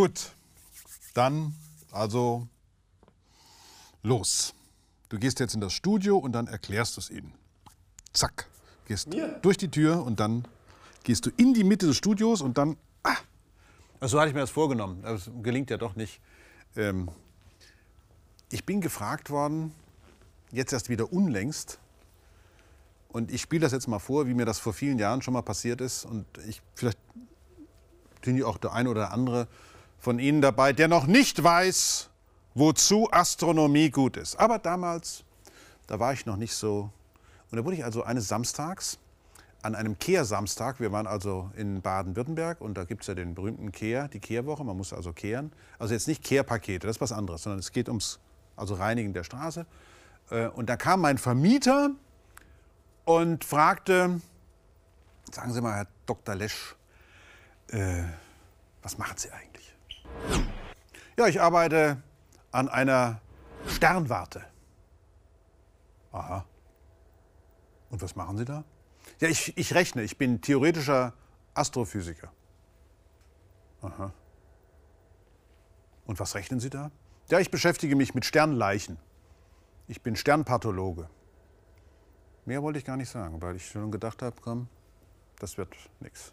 Gut, dann also los. Du gehst jetzt in das Studio und dann erklärst du es ihnen. Zack, gehst Mir? durch die Tür und dann gehst du in die Mitte des Studios und dann. Ah, also so hatte ich mir das vorgenommen. Das gelingt ja doch nicht. Ähm, ich bin gefragt worden, jetzt erst wieder unlängst. Und ich spiele das jetzt mal vor, wie mir das vor vielen Jahren schon mal passiert ist. Und ich, vielleicht sind ja auch der eine oder andere von Ihnen dabei, der noch nicht weiß, wozu Astronomie gut ist. Aber damals, da war ich noch nicht so. Und da wurde ich also eines Samstags, an einem Kehrsamstag, wir waren also in Baden-Württemberg und da gibt es ja den berühmten Kehr, die Kehrwoche, man muss also kehren. Also jetzt nicht Kehrpakete, das ist was anderes, sondern es geht ums also Reinigen der Straße. Äh, und da kam mein Vermieter und fragte, sagen Sie mal, Herr Dr. Lesch, äh, was machen Sie eigentlich? Ja, ich arbeite an einer Sternwarte. Aha. Und was machen Sie da? Ja, ich, ich rechne. Ich bin theoretischer Astrophysiker. Aha. Und was rechnen Sie da? Ja, ich beschäftige mich mit Sternleichen. Ich bin Sternpathologe. Mehr wollte ich gar nicht sagen, weil ich schon gedacht habe, komm, das wird nichts.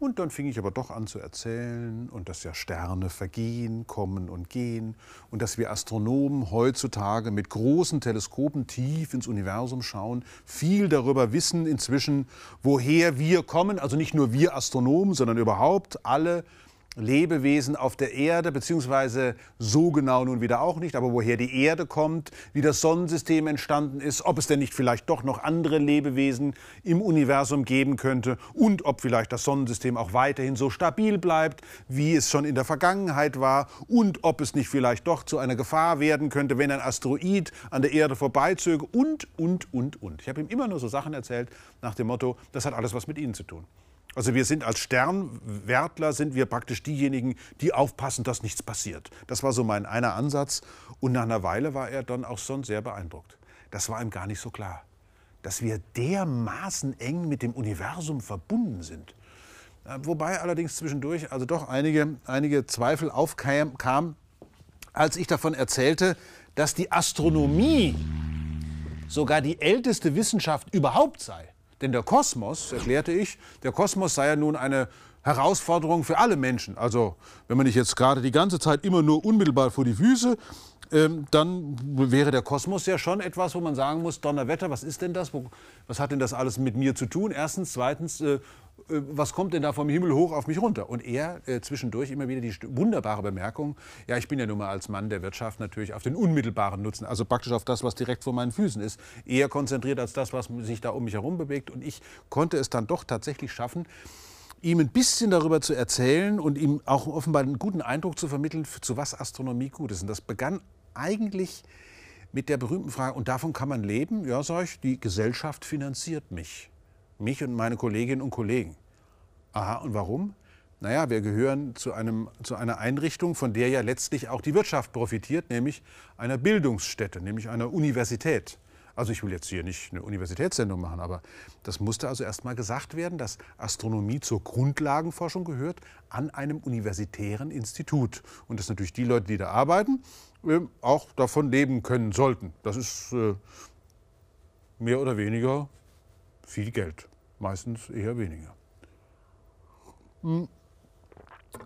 Und dann fing ich aber doch an zu erzählen und dass ja Sterne vergehen, kommen und gehen und dass wir Astronomen heutzutage mit großen Teleskopen tief ins Universum schauen, viel darüber wissen inzwischen, woher wir kommen, also nicht nur wir Astronomen, sondern überhaupt alle Lebewesen auf der Erde, beziehungsweise so genau nun wieder auch nicht, aber woher die Erde kommt, wie das Sonnensystem entstanden ist, ob es denn nicht vielleicht doch noch andere Lebewesen im Universum geben könnte und ob vielleicht das Sonnensystem auch weiterhin so stabil bleibt, wie es schon in der Vergangenheit war und ob es nicht vielleicht doch zu einer Gefahr werden könnte, wenn ein Asteroid an der Erde vorbeizöge und, und, und, und. Ich habe ihm immer nur so Sachen erzählt nach dem Motto, das hat alles was mit Ihnen zu tun. Also wir sind als Sternwärtler sind wir praktisch diejenigen, die aufpassen, dass nichts passiert. Das war so mein einer Ansatz. Und nach einer Weile war er dann auch schon sehr beeindruckt. Das war ihm gar nicht so klar, dass wir dermaßen eng mit dem Universum verbunden sind. Wobei allerdings zwischendurch also doch einige, einige Zweifel aufkamen, als ich davon erzählte, dass die Astronomie sogar die älteste Wissenschaft überhaupt sei. Denn der Kosmos, erklärte ich, der Kosmos sei ja nun eine Herausforderung für alle Menschen. Also wenn man nicht jetzt gerade die ganze Zeit immer nur unmittelbar vor die Füße, ähm, dann wäre der Kosmos ja schon etwas, wo man sagen muss, Donnerwetter, was ist denn das? Was hat denn das alles mit mir zu tun? Erstens, zweitens, äh, was kommt denn da vom Himmel hoch auf mich runter? Und er äh, zwischendurch immer wieder die wunderbare Bemerkung, ja, ich bin ja nun mal als Mann der Wirtschaft natürlich auf den unmittelbaren Nutzen, also praktisch auf das, was direkt vor meinen Füßen ist, eher konzentriert als das, was sich da um mich herum bewegt. Und ich konnte es dann doch tatsächlich schaffen, ihm ein bisschen darüber zu erzählen und ihm auch offenbar einen guten Eindruck zu vermitteln, zu was Astronomie gut ist. Und das begann eigentlich mit der berühmten Frage, und davon kann man leben? Ja, sage ich, die Gesellschaft finanziert mich. Mich und meine Kolleginnen und Kollegen. Aha, und warum? Naja, wir gehören zu, einem, zu einer Einrichtung, von der ja letztlich auch die Wirtschaft profitiert, nämlich einer Bildungsstätte, nämlich einer Universität. Also ich will jetzt hier nicht eine Universitätssendung machen, aber das musste also erst mal gesagt werden, dass Astronomie zur Grundlagenforschung gehört an einem universitären Institut. Und dass natürlich die Leute, die da arbeiten, äh, auch davon leben können sollten. Das ist äh, mehr oder weniger viel Geld. Meistens eher weniger. Hm.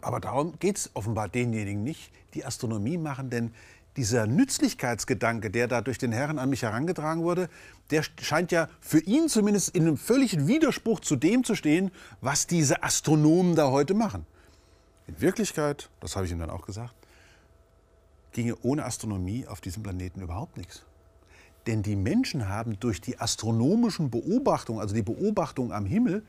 Aber darum geht es offenbar denjenigen nicht, die Astronomie machen, denn dieser Nützlichkeitsgedanke, der da durch den Herren an mich herangetragen wurde, der scheint ja für ihn zumindest in einem völligen Widerspruch zu dem zu stehen, was diese Astronomen da heute machen. In Wirklichkeit, das habe ich ihm dann auch gesagt, ginge ohne Astronomie auf diesem Planeten überhaupt nichts. Denn die Menschen haben durch die astronomischen Beobachtungen, also die Beobachtung am Himmel,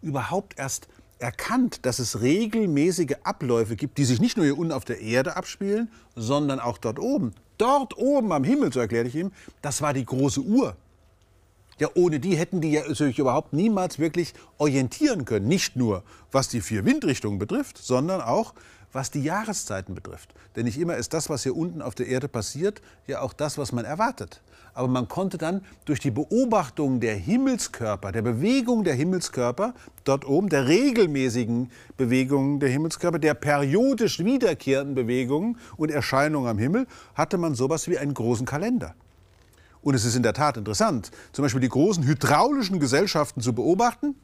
überhaupt erst erkannt, dass es regelmäßige Abläufe gibt, die sich nicht nur hier unten auf der Erde abspielen, sondern auch dort oben. Dort oben am Himmel, so erklärte ich ihm, das war die große Uhr. Ja, ohne die hätten die ja sich überhaupt niemals wirklich orientieren können. Nicht nur, was die vier Windrichtungen betrifft, sondern auch, was die Jahreszeiten betrifft. Denn nicht immer ist das, was hier unten auf der Erde passiert, ja auch das, was man erwartet. Aber man konnte dann durch die Beobachtung der Himmelskörper, der Bewegung der Himmelskörper dort oben, der regelmäßigen Bewegungen der Himmelskörper, der periodisch wiederkehrenden Bewegungen und Erscheinungen am Himmel, hatte man sowas wie einen großen Kalender. Und es ist in der Tat interessant, zum Beispiel die großen hydraulischen Gesellschaften zu beobachten,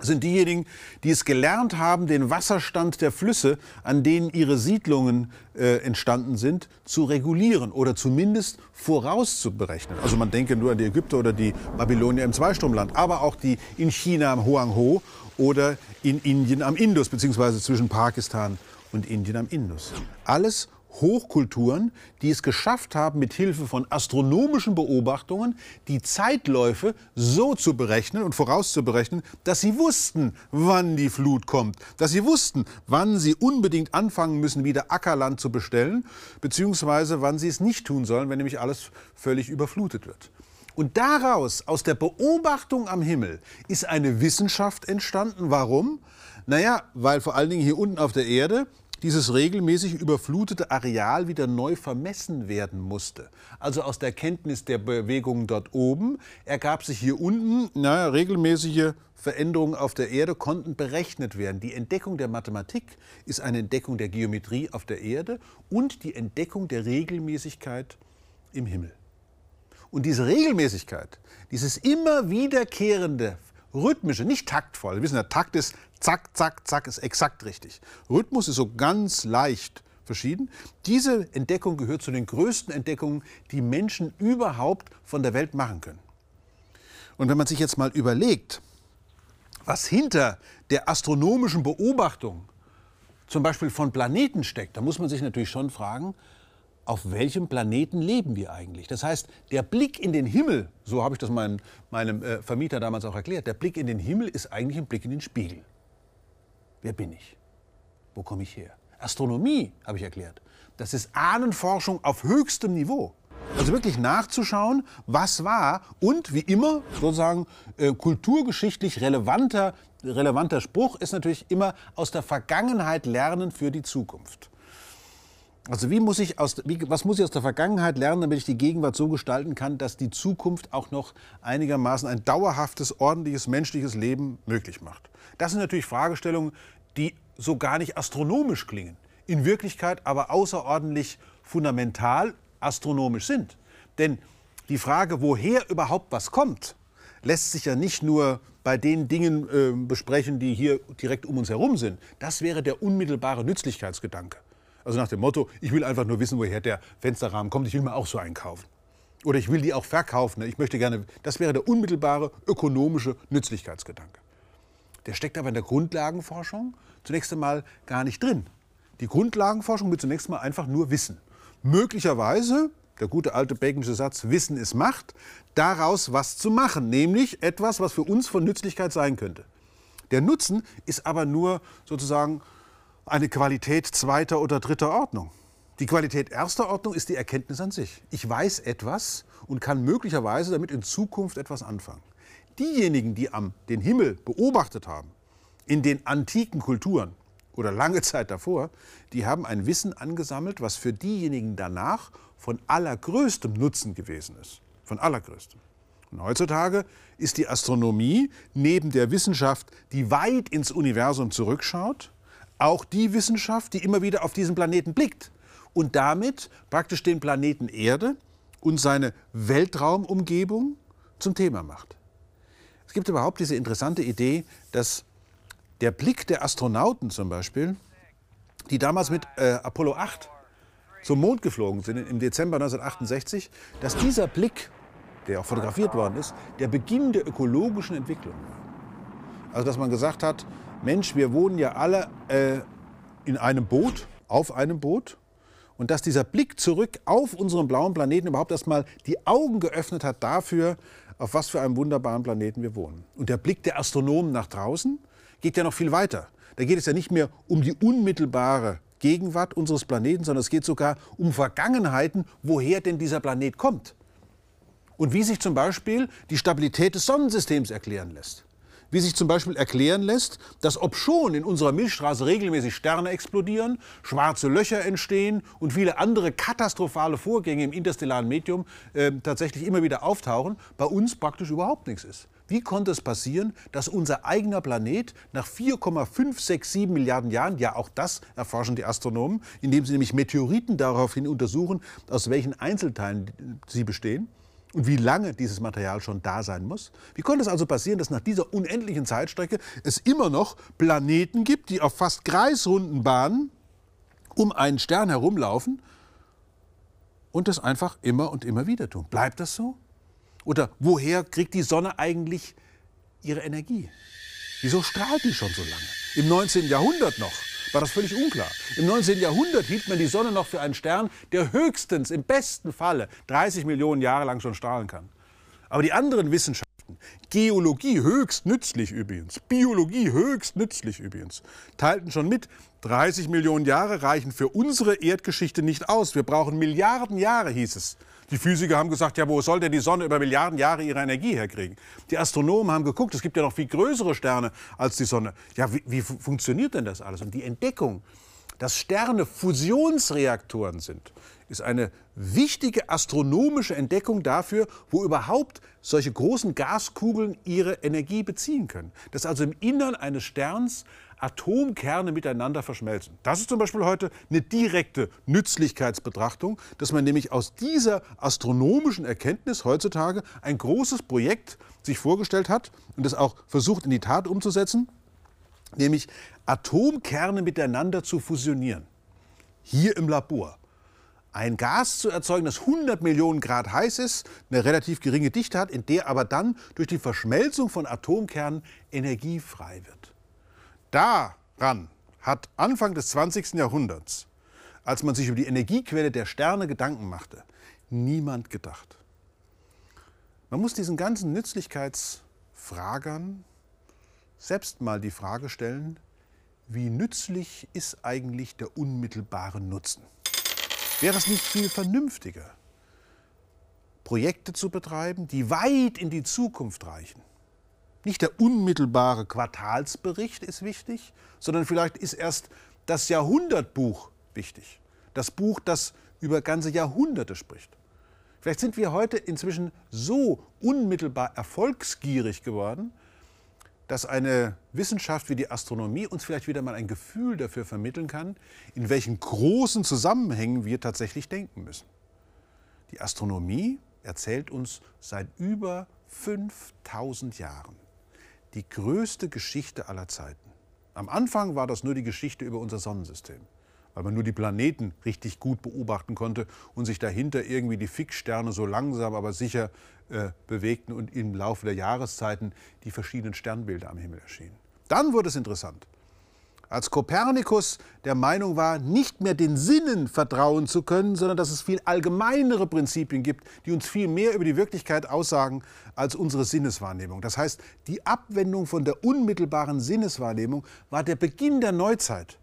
sind diejenigen, die es gelernt haben, den Wasserstand der Flüsse, an denen ihre Siedlungen äh, entstanden sind, zu regulieren oder zumindest vorauszuberechnen. Also man denke nur an die Ägypter oder die Babylonier im Zweistromland, aber auch die in China am Hoang-Ho oder in Indien am Indus, beziehungsweise zwischen Pakistan und Indien am Indus. Alles Hochkulturen, die es geschafft haben, mit Hilfe von astronomischen Beobachtungen die Zeitläufe so zu berechnen und vorauszuberechnen, dass sie wussten, wann die Flut kommt, dass sie wussten, wann sie unbedingt anfangen müssen, wieder Ackerland zu bestellen, beziehungsweise wann sie es nicht tun sollen, wenn nämlich alles völlig überflutet wird. Und daraus, aus der Beobachtung am Himmel, ist eine Wissenschaft entstanden. Warum? Naja, weil vor allen Dingen hier unten auf der Erde dieses regelmäßig überflutete Areal wieder neu vermessen werden musste. Also aus der Kenntnis der Bewegungen dort oben ergab sich hier unten, naja, regelmäßige Veränderungen auf der Erde konnten berechnet werden. Die Entdeckung der Mathematik ist eine Entdeckung der Geometrie auf der Erde und die Entdeckung der Regelmäßigkeit im Himmel. Und diese Regelmäßigkeit, dieses immer wiederkehrende rhythmische, nicht taktvoll. Wir wissen, der Takt ist zack, zack, zack, ist exakt richtig. Rhythmus ist so ganz leicht verschieden. Diese Entdeckung gehört zu den größten Entdeckungen, die Menschen überhaupt von der Welt machen können. Und wenn man sich jetzt mal überlegt, was hinter der astronomischen Beobachtung zum Beispiel von Planeten steckt, dann muss man sich natürlich schon fragen, auf welchem Planeten leben wir eigentlich? Das heißt, der Blick in den Himmel, so habe ich das meinem, meinem äh, Vermieter damals auch erklärt, der Blick in den Himmel ist eigentlich ein Blick in den Spiegel. Wer bin ich? Wo komme ich her? Astronomie, habe ich erklärt, das ist Ahnenforschung auf höchstem Niveau. Also wirklich nachzuschauen, was war und wie immer sozusagen äh, kulturgeschichtlich relevanter, relevanter Spruch ist natürlich immer aus der Vergangenheit lernen für die Zukunft. Also wie muss ich aus, wie, was muss ich aus der Vergangenheit lernen, damit ich die Gegenwart so gestalten kann, dass die Zukunft auch noch einigermaßen ein dauerhaftes, ordentliches, menschliches Leben möglich macht? Das sind natürlich Fragestellungen, die so gar nicht astronomisch klingen, in Wirklichkeit aber außerordentlich fundamental astronomisch sind. Denn die Frage, woher überhaupt was kommt, lässt sich ja nicht nur bei den Dingen äh, besprechen, die hier direkt um uns herum sind. Das wäre der unmittelbare Nützlichkeitsgedanke. Also nach dem Motto, ich will einfach nur wissen, woher der Fensterrahmen kommt, ich will mir auch so einen kaufen. Oder ich will die auch verkaufen. Ich möchte gerne, das wäre der unmittelbare ökonomische Nützlichkeitsgedanke. Der steckt aber in der Grundlagenforschung zunächst einmal gar nicht drin. Die Grundlagenforschung will zunächst mal einfach nur wissen. Möglicherweise, der gute alte Baconische Satz, Wissen ist Macht, daraus was zu machen, nämlich etwas, was für uns von Nützlichkeit sein könnte. Der Nutzen ist aber nur sozusagen eine Qualität zweiter oder dritter Ordnung. Die Qualität erster Ordnung ist die Erkenntnis an sich. Ich weiß etwas und kann möglicherweise damit in Zukunft etwas anfangen. Diejenigen, die am, den Himmel beobachtet haben, in den antiken Kulturen oder lange Zeit davor, die haben ein Wissen angesammelt, was für diejenigen danach von allergrößtem Nutzen gewesen ist. Von allergrößtem. Und heutzutage ist die Astronomie neben der Wissenschaft, die weit ins Universum zurückschaut, auch die Wissenschaft, die immer wieder auf diesen Planeten blickt und damit praktisch den Planeten Erde und seine Weltraumumgebung zum Thema macht. Es gibt überhaupt diese interessante Idee, dass der Blick der Astronauten zum Beispiel, die damals mit äh, Apollo 8 zum Mond geflogen sind im Dezember 1968, dass dieser Blick, der auch fotografiert worden ist, der Beginn der ökologischen Entwicklung war. Also dass man gesagt hat, Mensch, wir wohnen ja alle äh, in einem Boot, auf einem Boot. Und dass dieser Blick zurück auf unseren blauen Planeten überhaupt erstmal die Augen geöffnet hat dafür, auf was für einem wunderbaren Planeten wir wohnen. Und der Blick der Astronomen nach draußen geht ja noch viel weiter. Da geht es ja nicht mehr um die unmittelbare Gegenwart unseres Planeten, sondern es geht sogar um Vergangenheiten, woher denn dieser Planet kommt. Und wie sich zum Beispiel die Stabilität des Sonnensystems erklären lässt wie sich zum Beispiel erklären lässt, dass obschon in unserer Milchstraße regelmäßig Sterne explodieren, schwarze Löcher entstehen und viele andere katastrophale Vorgänge im interstellaren Medium äh, tatsächlich immer wieder auftauchen, bei uns praktisch überhaupt nichts ist. Wie konnte es passieren, dass unser eigener Planet nach 4,567 Milliarden Jahren, ja auch das erforschen die Astronomen, indem sie nämlich Meteoriten daraufhin untersuchen, aus welchen Einzelteilen sie bestehen, und wie lange dieses Material schon da sein muss? Wie konnte es also passieren, dass nach dieser unendlichen Zeitstrecke es immer noch Planeten gibt, die auf fast kreisrunden Bahnen um einen Stern herumlaufen und das einfach immer und immer wieder tun? Bleibt das so? Oder woher kriegt die Sonne eigentlich ihre Energie? Wieso strahlt die schon so lange? Im 19. Jahrhundert noch war das völlig unklar. Im 19. Jahrhundert hielt man die Sonne noch für einen Stern, der höchstens im besten Falle 30 Millionen Jahre lang schon strahlen kann. Aber die anderen Wissenschaften, Geologie höchst nützlich übrigens, Biologie höchst nützlich übrigens, teilten schon mit, 30 Millionen Jahre reichen für unsere Erdgeschichte nicht aus. Wir brauchen Milliarden Jahre, hieß es. Die Physiker haben gesagt, ja, wo soll denn die Sonne über Milliarden Jahre ihre Energie herkriegen? Die Astronomen haben geguckt, es gibt ja noch viel größere Sterne als die Sonne. Ja, wie, wie funktioniert denn das alles? Und die Entdeckung, dass Sterne Fusionsreaktoren sind, ist eine wichtige astronomische Entdeckung dafür, wo überhaupt solche großen Gaskugeln ihre Energie beziehen können. Dass also im Innern eines Sterns Atomkerne miteinander verschmelzen. Das ist zum Beispiel heute eine direkte Nützlichkeitsbetrachtung, dass man nämlich aus dieser astronomischen Erkenntnis heutzutage ein großes Projekt sich vorgestellt hat und das auch versucht in die Tat umzusetzen, nämlich Atomkerne miteinander zu fusionieren. Hier im Labor. Ein Gas zu erzeugen, das 100 Millionen Grad heiß ist, eine relativ geringe Dichte hat, in der aber dann durch die Verschmelzung von Atomkernen Energie frei wird. Daran hat Anfang des 20. Jahrhunderts, als man sich über die Energiequelle der Sterne Gedanken machte, niemand gedacht. Man muss diesen ganzen Nützlichkeitsfragern selbst mal die Frage stellen, wie nützlich ist eigentlich der unmittelbare Nutzen? Wäre es nicht viel vernünftiger, Projekte zu betreiben, die weit in die Zukunft reichen? Nicht der unmittelbare Quartalsbericht ist wichtig, sondern vielleicht ist erst das Jahrhundertbuch wichtig. Das Buch, das über ganze Jahrhunderte spricht. Vielleicht sind wir heute inzwischen so unmittelbar erfolgsgierig geworden, dass eine Wissenschaft wie die Astronomie uns vielleicht wieder mal ein Gefühl dafür vermitteln kann, in welchen großen Zusammenhängen wir tatsächlich denken müssen. Die Astronomie erzählt uns seit über 5000 Jahren die größte Geschichte aller Zeiten. Am Anfang war das nur die Geschichte über unser Sonnensystem, weil man nur die Planeten richtig gut beobachten konnte und sich dahinter irgendwie die Fixsterne so langsam aber sicher äh, bewegten und im Laufe der Jahreszeiten die verschiedenen Sternbilder am Himmel erschienen. Dann wurde es interessant als Kopernikus der Meinung war, nicht mehr den Sinnen vertrauen zu können, sondern dass es viel allgemeinere Prinzipien gibt, die uns viel mehr über die Wirklichkeit aussagen als unsere Sinneswahrnehmung. Das heißt, die Abwendung von der unmittelbaren Sinneswahrnehmung war der Beginn der Neuzeit.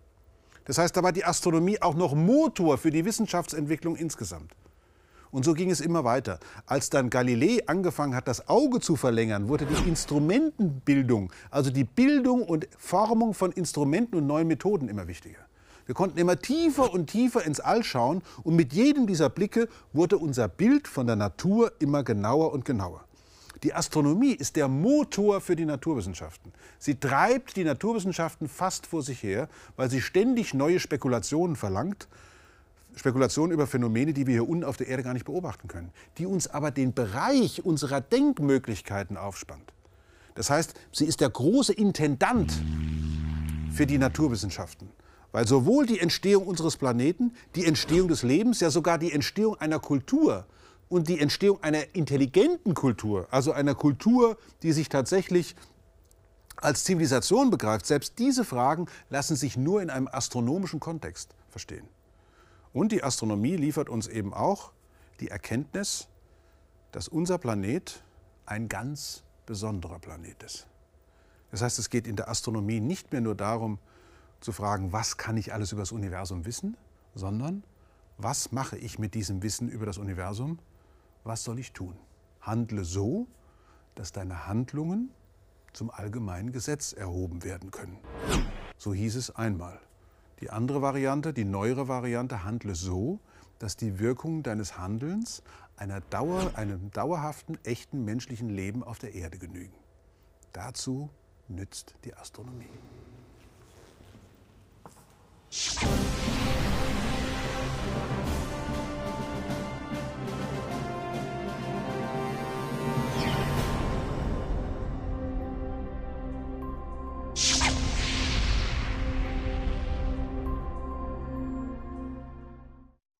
Das heißt, da war die Astronomie auch noch Motor für die Wissenschaftsentwicklung insgesamt. Und so ging es immer weiter. Als dann Galilei angefangen hat, das Auge zu verlängern, wurde die Instrumentenbildung, also die Bildung und Formung von Instrumenten und neuen Methoden immer wichtiger. Wir konnten immer tiefer und tiefer ins All schauen und mit jedem dieser Blicke wurde unser Bild von der Natur immer genauer und genauer. Die Astronomie ist der Motor für die Naturwissenschaften. Sie treibt die Naturwissenschaften fast vor sich her, weil sie ständig neue Spekulationen verlangt Spekulationen über Phänomene, die wir hier unten auf der Erde gar nicht beobachten können, die uns aber den Bereich unserer Denkmöglichkeiten aufspannt. Das heißt, sie ist der große Intendant für die Naturwissenschaften. Weil sowohl die Entstehung unseres Planeten, die Entstehung des Lebens, ja sogar die Entstehung einer Kultur und die Entstehung einer intelligenten Kultur, also einer Kultur, die sich tatsächlich als Zivilisation begreift, selbst diese Fragen lassen sich nur in einem astronomischen Kontext verstehen. Und die Astronomie liefert uns eben auch die Erkenntnis, dass unser Planet ein ganz besonderer Planet ist. Das heißt, es geht in der Astronomie nicht mehr nur darum zu fragen, was kann ich alles über das Universum wissen, sondern was mache ich mit diesem Wissen über das Universum? Was soll ich tun? Handle so, dass deine Handlungen zum allgemeinen Gesetz erhoben werden können. So hieß es einmal. Die andere Variante, die neuere Variante, handle so, dass die Wirkungen deines Handelns Dauer, einem dauerhaften, echten menschlichen Leben auf der Erde genügen. Dazu nützt die Astronomie.